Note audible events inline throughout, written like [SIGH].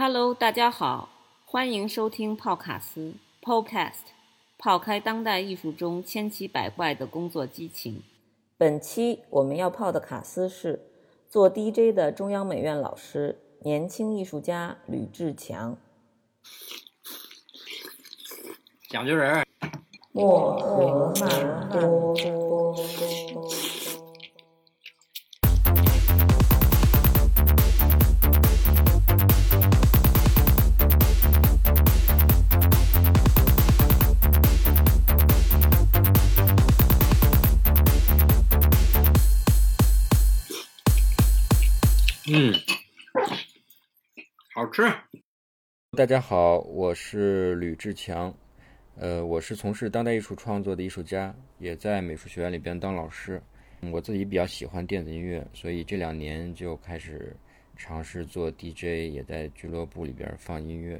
Hello，大家好，欢迎收听泡卡斯 Podcast，泡开当代艺术中千奇百怪的工作激情。本期我们要泡的卡斯是做 DJ 的中央美院老师、年轻艺术家吕志强。讲究人儿，莫和曼多。吃。大家好，我是吕志强，呃，我是从事当代艺术创作的艺术家，也在美术学院里边当老师。我自己比较喜欢电子音乐，所以这两年就开始尝试做 DJ，也在俱乐部里边放音乐。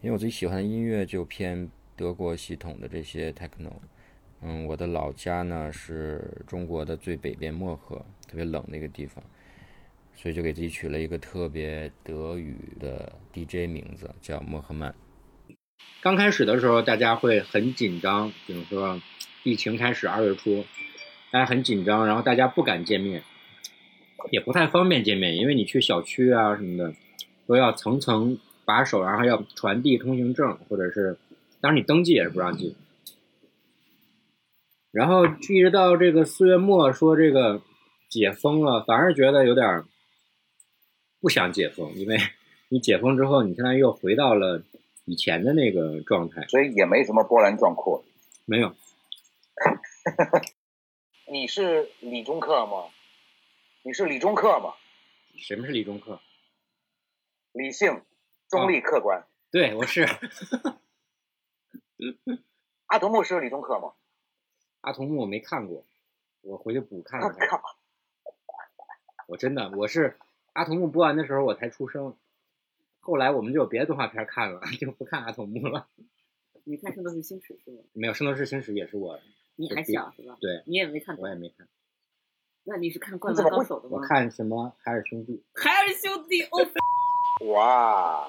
因为我自己喜欢的音乐就偏德国系统的这些 techno。嗯，我的老家呢是中国的最北边漠河，特别冷的一个地方。所以就给自己取了一个特别德语的 DJ 名字，叫莫赫曼。刚开始的时候，大家会很紧张，比如说疫情开始二月初，大家很紧张，然后大家不敢见面，也不太方便见面，因为你去小区啊什么的，都要层层把守，然后要传递通行证，或者是当然你登记也是不让进。然后一直到这个四月末说这个解封了，反而觉得有点。不想解封，因为你解封之后，你现在又回到了以前的那个状态，所以也没什么波澜壮阔。没有。[LAUGHS] 你是理中客吗？你是理中客吗？什么是理中客？理性、中立、客观。对，我是。阿童木是理中客吗？阿童木我没看过，我回去补看看。我靠！我真的我是。阿童木播完的时候我才出生，后来我们就有别的动画片看了，[LAUGHS] 就不看阿童木了。你看《圣斗士星矢》是吗？没有，《圣斗士星矢》也是我。你还小是吧？对。你也没看。我也没看。那你是看《灌篮高手》的吗？我看什么《海尔兄弟》。海尔兄弟哦。[LAUGHS] 哇！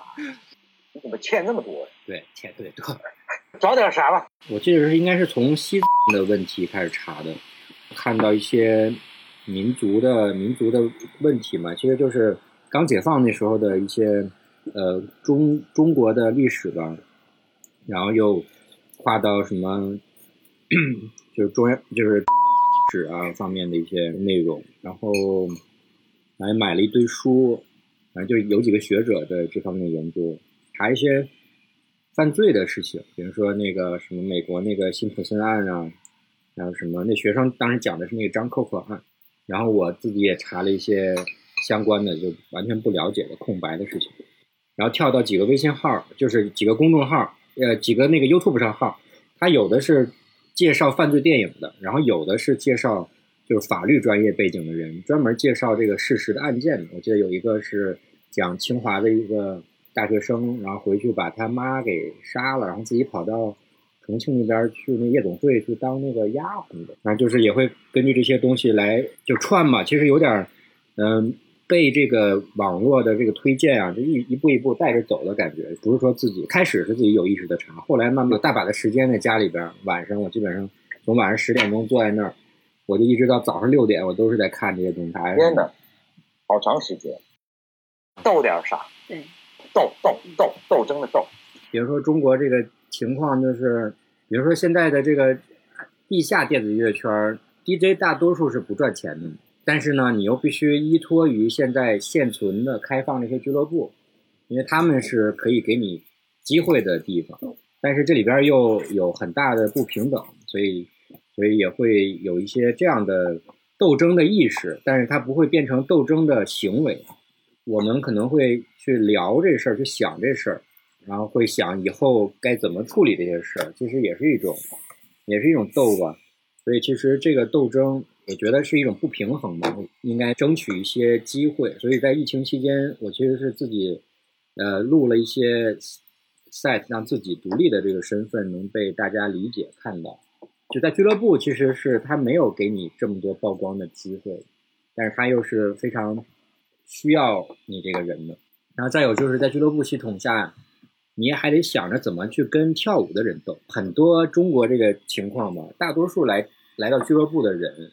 你怎么欠那么多？对，欠特别多。[LAUGHS] 找点啥吧？我记得是应该是从西藏的问题开始查的，看到一些。民族的民族的问题嘛，其实就是刚解放那时候的一些呃中中国的历史吧，然后又跨到什么，[CLEARS THROAT] 就是中央就是史啊方面的一些内容，然后还买了一堆书，反正就有几个学者的这方面研究，查一些犯罪的事情，比如说那个什么美国那个辛普森案啊，还有什么那学生当时讲的是那个张扣扣案。然后我自己也查了一些相关的，就完全不了解的空白的事情，然后跳到几个微信号，就是几个公众号，呃，几个那个 YouTube 上号，它有的是介绍犯罪电影的，然后有的是介绍就是法律专业背景的人，专门介绍这个事实的案件的。我记得有一个是讲清华的一个大学生，然后回去把他妈给杀了，然后自己跑到。重庆那边去那夜总会去当那个丫鬟的，然后就是也会根据这些东西来就串嘛。其实有点，嗯，被这个网络的这个推荐啊，就一一步一步带着走的感觉。不是说自己开始是自己有意识的查，后来慢慢有大把的时间在家里边，晚上我基本上从晚上十点钟坐在那儿，我就一直到早上六点，我都是在看这些东西。天呐，好长时间。斗点啥？对，斗斗斗斗争的斗。比如说中国这个情况就是。比如说现在的这个地下电子音乐圈，DJ 大多数是不赚钱的，但是呢，你又必须依托于现在现存的开放这些俱乐部，因为他们是可以给你机会的地方，但是这里边又有很大的不平等，所以所以也会有一些这样的斗争的意识，但是它不会变成斗争的行为，我们可能会去聊这事儿，去想这事儿。然后会想以后该怎么处理这些事儿，其实也是一种，也是一种斗吧。所以其实这个斗争，我觉得是一种不平衡吧，应该争取一些机会。所以在疫情期间，我其实是自己，呃，录了一些 set，让自己独立的这个身份能被大家理解看到。就在俱乐部，其实是他没有给你这么多曝光的机会，但是他又是非常需要你这个人的。然后再有就是在俱乐部系统下，你还得想着怎么去跟跳舞的人斗。很多中国这个情况吧，大多数来来到俱乐部的人，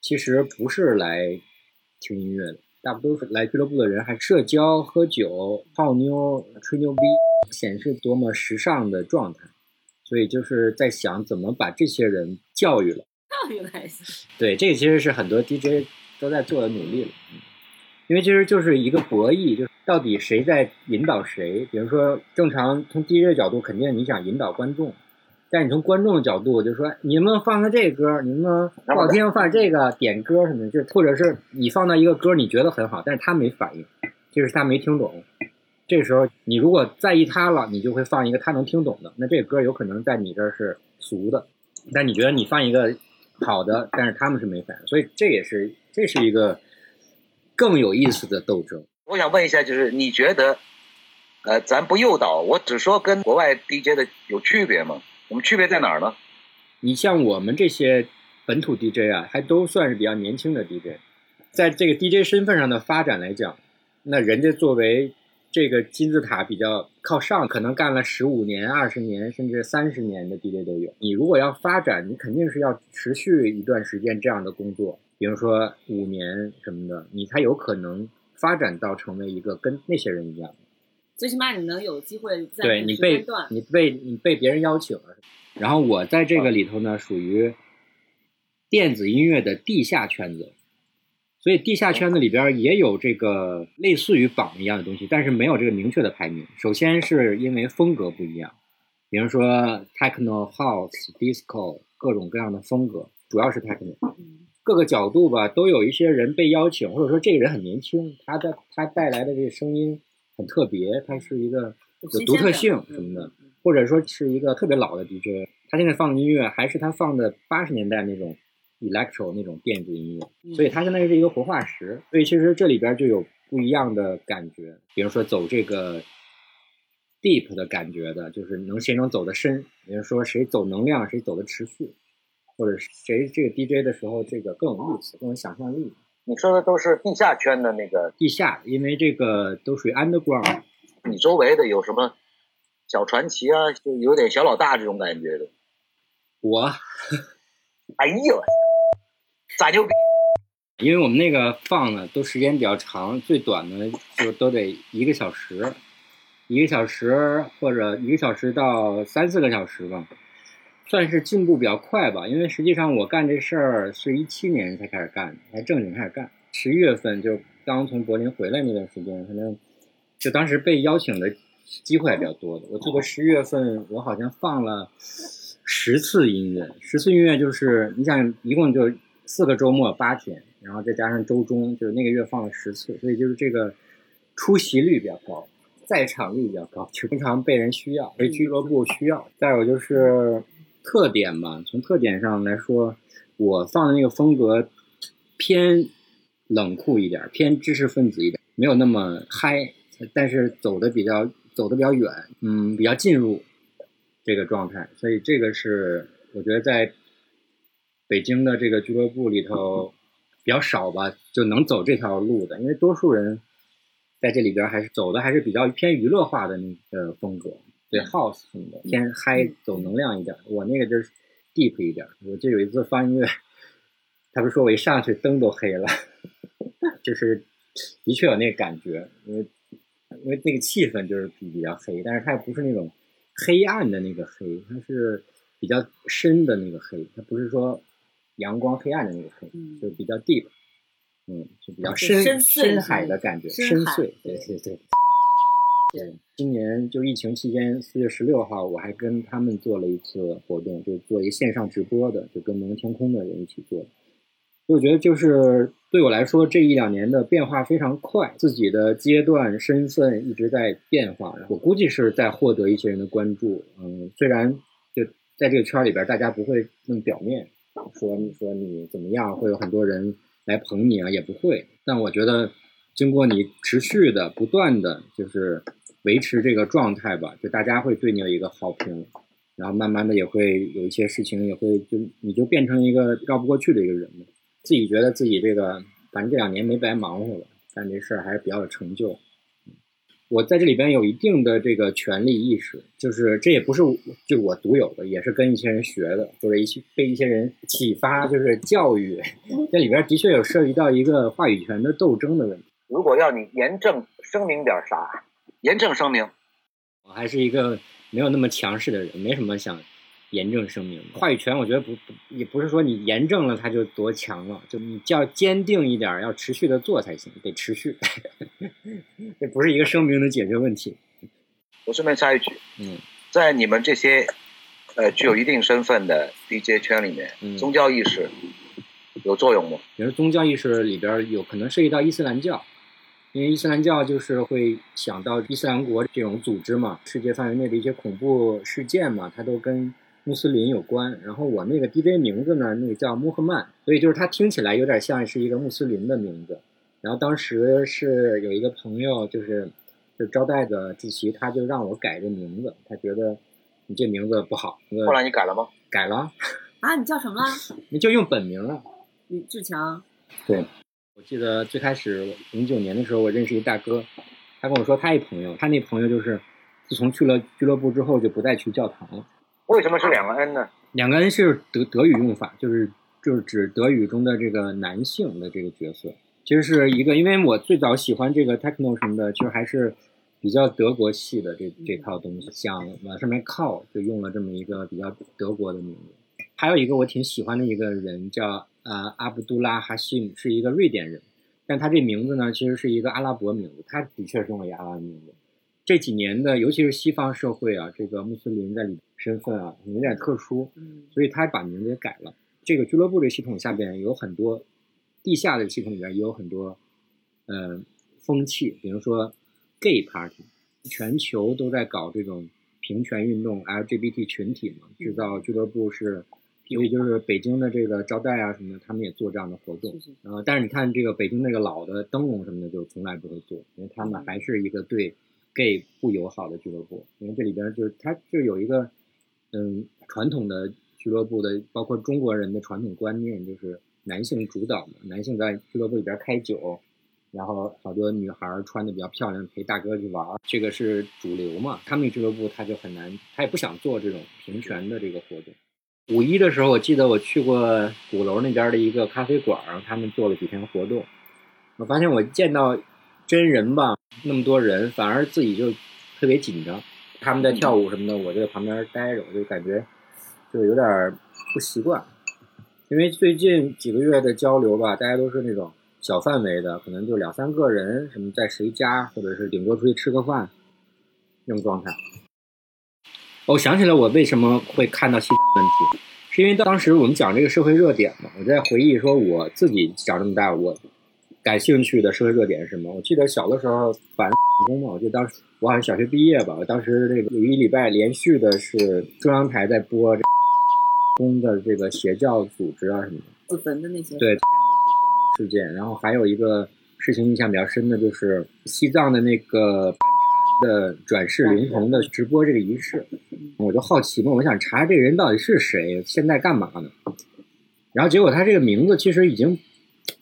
其实不是来听音乐的，大部分来俱乐部的人还社交、喝酒、泡妞、吹牛逼，显示多么时尚的状态。所以就是在想怎么把这些人教育了。原来是对，这个其实是很多 DJ 都在做的努力了。嗯，因为其实就是一个博弈，就是到底谁在引导谁。比如说，正常从 DJ 的角度，肯定你想引导观众，但是你从观众的角度，就说你能不能放个这歌，你能不能不好听放这个点歌什么的，就或者是你放到一个歌你觉得很好，但是他没反应，就是他没听懂。这时候，你如果在意他了，你就会放一个他能听懂的，那这个歌有可能在你这儿是俗的，但你觉得你放一个好的，但是他们是没反应，所以这也是这是一个更有意思的斗争。我想问一下，就是你觉得，呃，咱不诱导，我只说跟国外 DJ 的有区别吗？我们区别在哪儿呢？你像我们这些本土 DJ 啊，还都算是比较年轻的 DJ，在这个 DJ 身份上的发展来讲，那人家作为这个金字塔比较靠上，可能干了十五年、二十年，甚至三十年的 DJ 都有。你如果要发展，你肯定是要持续一段时间这样的工作，比如说五年什么的，你才有可能发展到成为一个跟那些人一样。最起码你能有机会在对你被你被你被别人邀请了，然后我在这个里头呢，属于电子音乐的地下圈子。所以地下圈子里边也有这个类似于榜一样的东西，但是没有这个明确的排名。首先是因为风格不一样，比如说 techno、house、disco 各种各样的风格，主要是 techno。各个角度吧，都有一些人被邀请，或者说这个人很年轻，他的他带来的这个声音很特别，他是一个有独特性什么的，或者说是一个特别老的 DJ，他现在放的音乐还是他放的八十年代那种。electro 那种电子音乐，所以他相当于是一个活化石。所以其实这里边就有不一样的感觉，比如说走这个 deep 的感觉的，就是能谁能走得深，比如说谁走能量，谁走得持续，或者谁这个 DJ 的时候这个更有意思，更有想象力。你说的都是地下圈的那个地下，因为这个都属于 underground。你周围的有什么小传奇啊？就有点小老大这种感觉的。我，[LAUGHS] 哎呦！咋牛逼？因为我们那个放的都时间比较长，最短的就都得一个小时，一个小时或者一个小时到三四个小时吧，算是进步比较快吧。因为实际上我干这事儿是一七年才开始干，才正经开始干。十一月份就刚从柏林回来那段时间，反正就当时被邀请的机会还比较多的。我记得十一月份我好像放了十次音乐，十次音乐就是你想一共就。四个周末八天，然后再加上周中，就是那个月放了十次，所以就是这个出席率比较高，在场率比较高，经常被人需要，被俱乐部需要。再有就是特点吧，从特点上来说，我放的那个风格偏冷酷一点，偏知识分子一点，没有那么嗨，但是走的比较走的比较远，嗯，比较进入这个状态，所以这个是我觉得在。北京的这个俱乐部里头比较少吧，就能走这条路的，因为多数人在这里边还是走的还是比较偏娱乐化的那个风格，对 house 什么的偏嗨，走能量一点。我那个就是 deep 一点。我就有一次放音乐，他不是说我一上去灯都黑了，就是的确有那个感觉，因为因为那个气氛就是比较黑，但是它也不是那种黑暗的那个黑，它是比较深的那个黑，它不是说。阳光黑暗的那个黑，就比较 deep，嗯，就比较深深海的感觉，深邃，对对对。对，今年就疫情期间，四月十六号，我还跟他们做了一次活动，就做一个线上直播的，就跟蒙天空的人一起做的。我觉得就是对我来说，这一两年的变化非常快，自己的阶段身份一直在变化，我估计是在获得一些人的关注。嗯，虽然就在这个圈里边，大家不会那么表面。说你说你怎么样，会有很多人来捧你啊？也不会。但我觉得，经过你持续的、不断的，就是维持这个状态吧，就大家会对你有一个好评，然后慢慢的也会有一些事情，也会就你就变成一个绕不过去的一个人了。自己觉得自己这个，反正这两年没白忙活了，干这事儿还是比较有成就。我在这里边有一定的这个权利意识，就是这也不是就我独有的，也是跟一些人学的，或者一些被一些人启发，就是教育。这里边的确有涉及到一个话语权的斗争的问题。如果要你严正声明点啥，严正声明，我还是一个没有那么强势的人，没什么想严正声明。话语权，我觉得不不也不是说你严正了他就多强了，就你叫坚定一点，要持续的做才行，得持续。[LAUGHS] 这不是一个声明能解决问题。我顺便插一句，嗯，在你们这些呃具有一定身份的 DJ 圈里面，嗯宗教意识有作用吗？比如宗教意识里边有可能涉及到伊斯兰教，因为伊斯兰教就是会想到伊斯兰国这种组织嘛，世界范围内的一些恐怖事件嘛，它都跟穆斯林有关。然后我那个 DJ 名字呢，那个叫穆赫曼，所以就是它听起来有点像是一个穆斯林的名字。然后当时是有一个朋友，就是就招待的主席，他就让我改这名字，他觉得你这名字不好，后来你改了吗？改了，啊，你叫什么了？[LAUGHS] 你就用本名了。吕志强。对，我记得最开始零九年的时候，我认识一大哥，他跟我说他一朋友，他那朋友就是自从去了俱乐部之后就不再去教堂了。为什么是两个 N 呢？两个 N 是德德语用法，就是就是指德语中的这个男性的这个角色。其实是一个，因为我最早喜欢这个 techno 什么的，其实还是比较德国系的这这套东西，想往上面靠，就用了这么一个比较德国的名字。还有一个我挺喜欢的一个人叫呃阿卜杜拉哈希姆，是一个瑞典人，但他这名字呢其实是一个阿拉伯名字，他的确是用了一个阿拉伯名字。这几年的，尤其是西方社会啊，这个穆斯林在里身份啊有点特殊，嗯所以他把名字也改了。这个俱乐部的系统下边有很多地下的系统里边也有很多呃风气，比如说 gay party，全球都在搞这种平权运动，LGBT 群体嘛，制造俱乐部是，所以就是北京的这个招待啊什么的，他们也做这样的活动。呃，但是你看这个北京那个老的灯笼什么的，就从来不会做，因为他们还是一个对 gay 不友好的俱乐部。因为这里边就是它就有一个嗯传统的俱乐部的，包括中国人的传统观念，就是男性主导嘛，男性在俱乐部里边开酒，然后好多女孩穿的比较漂亮，陪大哥去玩儿，这个是主流嘛。他们俱乐部他就很难，他也不想做这种平权的这个活动。五一的时候，我记得我去过鼓楼那边的一个咖啡馆，然后他们做了几天活动。我发现我见到真人吧，那么多人，反而自己就特别紧张。他们在跳舞什么的，我就在旁边待着，我就感觉就有点不习惯。因为最近几个月的交流吧，大家都是那种小范围的，可能就两三个人，什么在谁家，或者是顶多出去吃个饭，那种状态。我想起来，我为什么会看到西藏问题，是因为当时我们讲这个社会热点嘛，我在回忆说我自己长这么大，我感兴趣的社会热点是什么？我记得小的时候反工嘛，我记得当时我好像小学毕业吧，我当时这个有一礼拜连续的是中央台在播这工的这个邪教组织啊什么的。自焚的那些。对事件，然后还有一个事情印象比较深的就是西藏的那个的转世灵童的直播这个仪式，我就好奇嘛，我想查这个人到底是谁，现在干嘛呢？然后结果他这个名字其实已经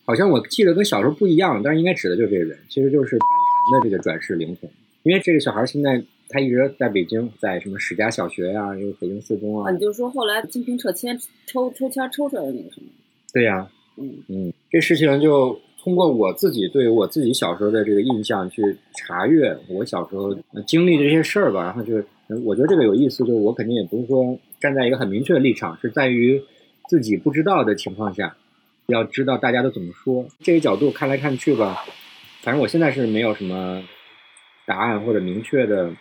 好像我记得跟小时候不一样，但是应该指的就是这个人，其实就是班禅的这个转世灵童，因为这个小孩现在他一直在北京，在什么史家小学呀、又北京四中啊。啊，，你就说后来金平撤签抽抽签抽出来的那个什么？对呀、嗯。嗯，这事情就通过我自己对我自己小时候的这个印象去查阅我小时候经历这些事儿吧，然后就我觉得这个有意思，就是我肯定也不是说站在一个很明确的立场，是在于自己不知道的情况下，要知道大家都怎么说。这个角度看来看去吧，反正我现在是没有什么答案或者明确的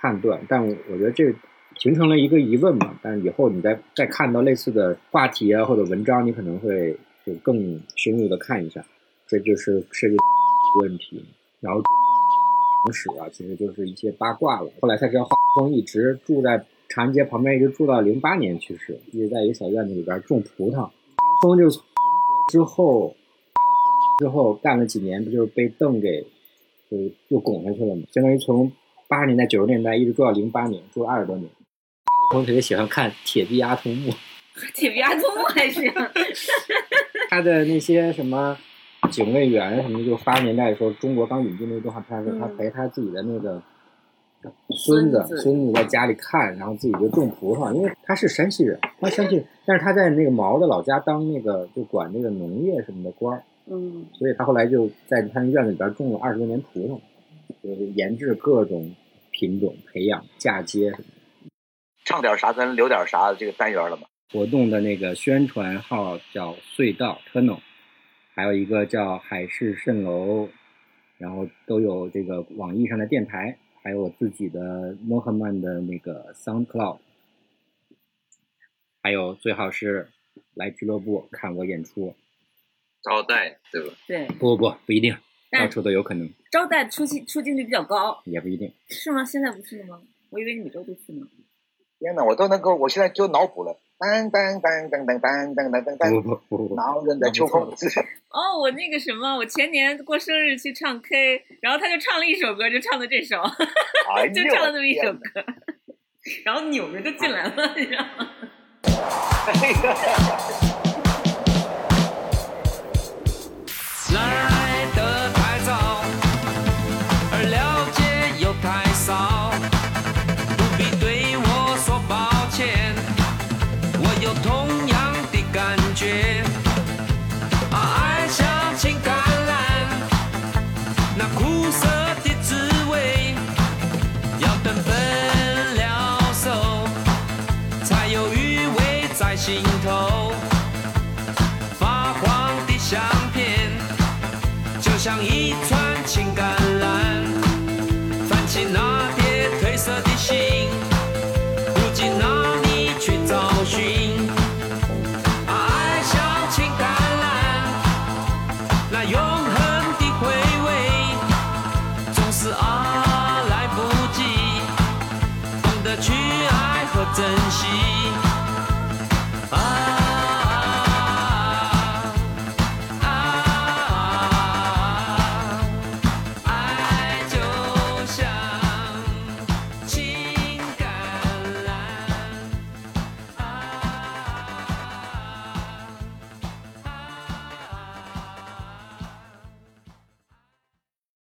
判断，但我觉得这形成了一个疑问嘛。但以后你再再看到类似的话题啊或者文章，你可能会就更深入的看一下。这就是涉及到民族问题，然后中共的那个党史啊，其实就是一些八卦了。后来才知道，华峰一直住在长安街旁边，一直住到零八年去世，一直在一个小院子里边种葡萄。华峰就是从之后之后干了几年，不就是被邓给就又拱下去了嘛？相当于从八十年代、九十年代一直住到零八年，住了二十多年。我特别喜欢看《铁臂阿童木》，[LAUGHS] 铁臂阿童木还是？他的那些什么警卫员什么的，就八十年代的时候，中国刚引进那个动画片的时候，嗯他陪他自己的那个孙子孙子在家里看，然后自己就种葡萄，因为他是山西人，他山西人，但是他在那个毛的老家当那个就管那个农业什么的官儿，嗯所以他后来就在他那院子里边种了二十多年葡萄，就是研制各种品种，培养嫁接什么的。唱点啥，咱留点啥这个单元了吗？活动的那个宣传号叫隧道 Tunnel，还有一个叫海市蜃楼，然后都有这个网易上的电台，还有我自己的摩赫曼的那个 SoundCloud，还有最好是来俱乐部看我演出，招待对吧？对，不不不不一定，到处都有可能，招待出镜出镜率比较高，也不一定。是吗？现在不是了吗？我以为你每周都去呢。天哪，我都能够，我现在就脑补了，当当当当当当当当当不当，不不不，狼人的秋风，哦，我那个什么，我前年过生日去唱 K，然后他就唱了一首歌，就唱的这首，哎 [LAUGHS] 就唱了这么一首歌，[LAUGHS] 然后扭着就进来了，你知道吗？来 [LAUGHS] 心头。发黄的相片，就像一串青橄榄，泛起那叠褪色的心，不知哪里去找寻。爱像青橄榄，那永